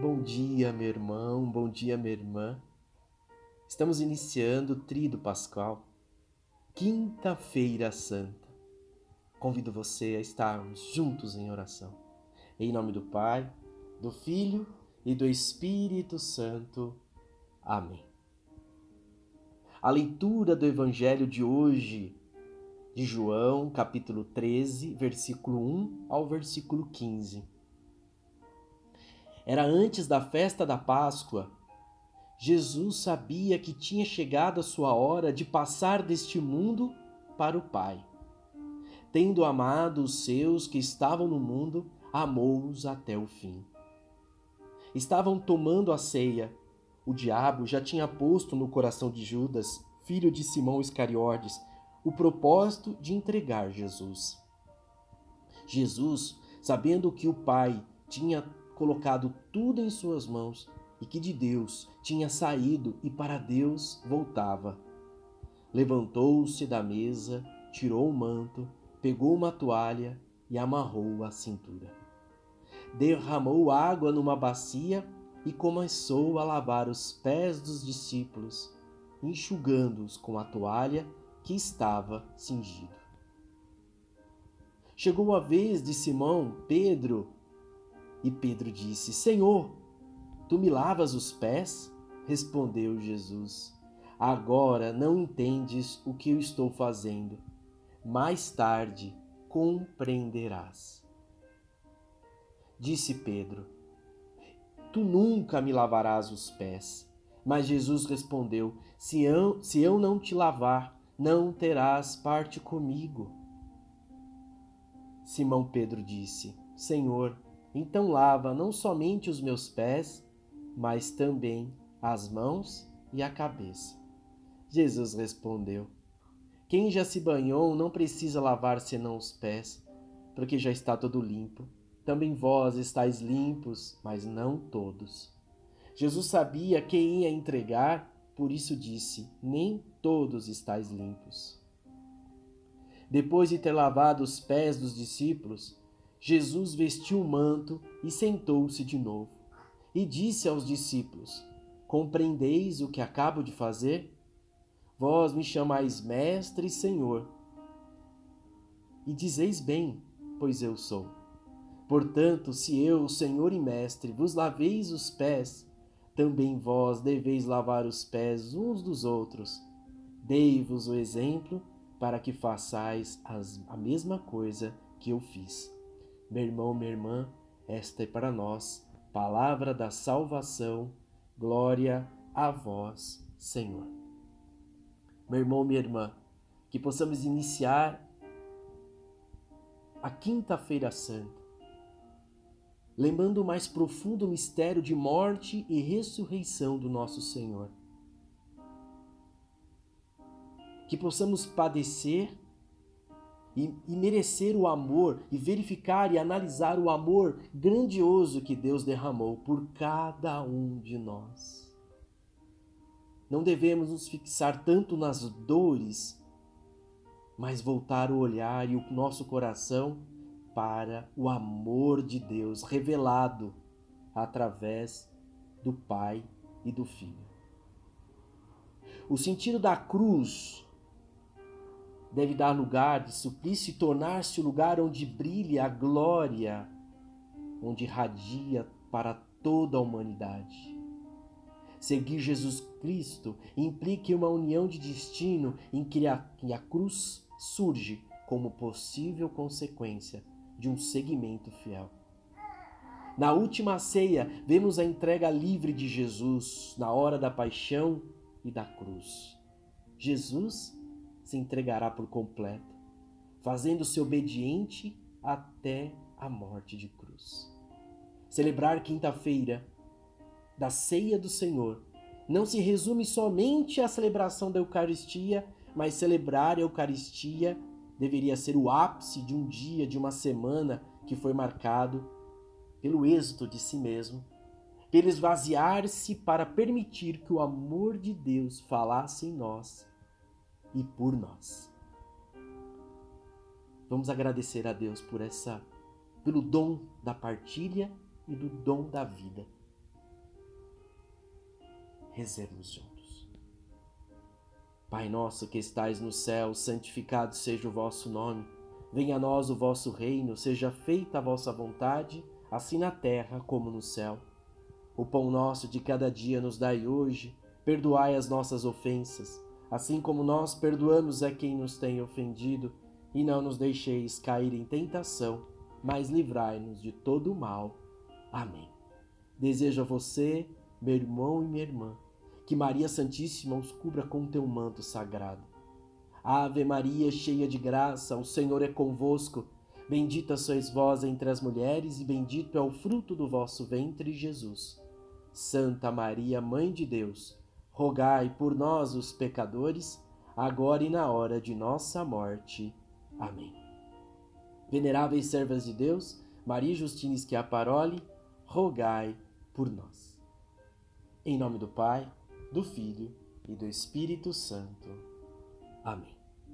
Bom dia, meu irmão, bom dia, minha irmã. Estamos iniciando o Trido Pascal, Quinta-feira Santa. Convido você a estarmos juntos em oração. Em nome do Pai, do Filho e do Espírito Santo. Amém. A leitura do Evangelho de hoje, de João, capítulo 13, versículo 1 ao versículo 15. Era antes da festa da Páscoa Jesus sabia que tinha chegado a sua hora de passar deste mundo para o Pai. Tendo amado os seus que estavam no mundo, amou-os até o fim. Estavam tomando a ceia. O diabo já tinha posto no coração de Judas, filho de Simão Iscariotes, o propósito de entregar Jesus. Jesus, sabendo que o Pai tinha colocado tudo em suas mãos, e que de Deus tinha saído e para Deus voltava. Levantou-se da mesa, tirou o manto, pegou uma toalha e amarrou a cintura. Derramou água numa bacia e começou a lavar os pés dos discípulos, enxugando-os com a toalha que estava cingido. Chegou a vez de Simão, Pedro, e Pedro disse: Senhor, Tu me lavas os pés? Respondeu Jesus. Agora não entendes o que eu estou fazendo. Mais tarde compreenderás. Disse Pedro: Tu nunca me lavarás os pés. Mas Jesus respondeu: Se eu, se eu não te lavar, não terás parte comigo. Simão Pedro disse: Senhor, então lava não somente os meus pés, mas também as mãos e a cabeça. Jesus respondeu: Quem já se banhou não precisa lavar senão os pés, porque já está todo limpo. Também vós estáis limpos, mas não todos. Jesus sabia quem ia entregar, por isso disse: Nem todos estáis limpos. Depois de ter lavado os pés dos discípulos, Jesus vestiu o manto e sentou-se de novo e disse aos discípulos: Compreendeis o que acabo de fazer? Vós me chamais Mestre e Senhor. E dizeis bem, pois eu sou. Portanto, se eu, Senhor e Mestre, vos laveis os pés, também vós deveis lavar os pés uns dos outros. Dei-vos o exemplo para que façais as, a mesma coisa que eu fiz. Meu irmão, minha irmã, esta é para nós palavra da salvação, glória a vós, Senhor. Meu irmão, minha irmã, que possamos iniciar a Quinta-feira Santa, lembrando o mais profundo mistério de morte e ressurreição do nosso Senhor. Que possamos padecer e, e merecer o amor e verificar e analisar o amor grandioso que Deus derramou por cada um de nós. Não devemos nos fixar tanto nas dores, mas voltar o olhar e o nosso coração para o amor de Deus revelado através do Pai e do Filho. O sentido da cruz deve dar lugar de suplício e tornar-se o lugar onde brilha a glória, onde radia para toda a humanidade. Seguir Jesus Cristo implica uma união de destino em que a, cruz surge como possível consequência de um seguimento fiel. Na última ceia, vemos a entrega livre de Jesus na hora da paixão e da cruz. Jesus se entregará por completo, fazendo-se obediente até a morte de cruz. Celebrar quinta-feira da ceia do Senhor não se resume somente à celebração da Eucaristia, mas celebrar a Eucaristia deveria ser o ápice de um dia, de uma semana que foi marcado pelo êxito de si mesmo, pelo esvaziar-se para permitir que o amor de Deus falasse em nós e por nós. Vamos agradecer a Deus por essa pelo dom da partilha e do dom da vida. Rezemos juntos. Pai nosso que estais no céu, santificado seja o vosso nome. Venha a nós o vosso reino, seja feita a vossa vontade, assim na terra como no céu. O pão nosso de cada dia nos dai hoje, perdoai as nossas ofensas, assim como nós perdoamos a quem nos tem ofendido, e não nos deixeis cair em tentação, mas livrai-nos de todo o mal. Amém. Desejo a você, meu irmão e minha irmã, que Maria Santíssima os cubra com teu manto sagrado. Ave Maria, cheia de graça, o Senhor é convosco. Bendita sois vós entre as mulheres, e bendito é o fruto do vosso ventre, Jesus. Santa Maria, Mãe de Deus, rogai por nós, os pecadores, agora e na hora de nossa morte. Amém. Veneráveis servas de Deus, Maria Justina Schiaparoli, rogai por nós. Em nome do Pai, do Filho e do Espírito Santo. Amém.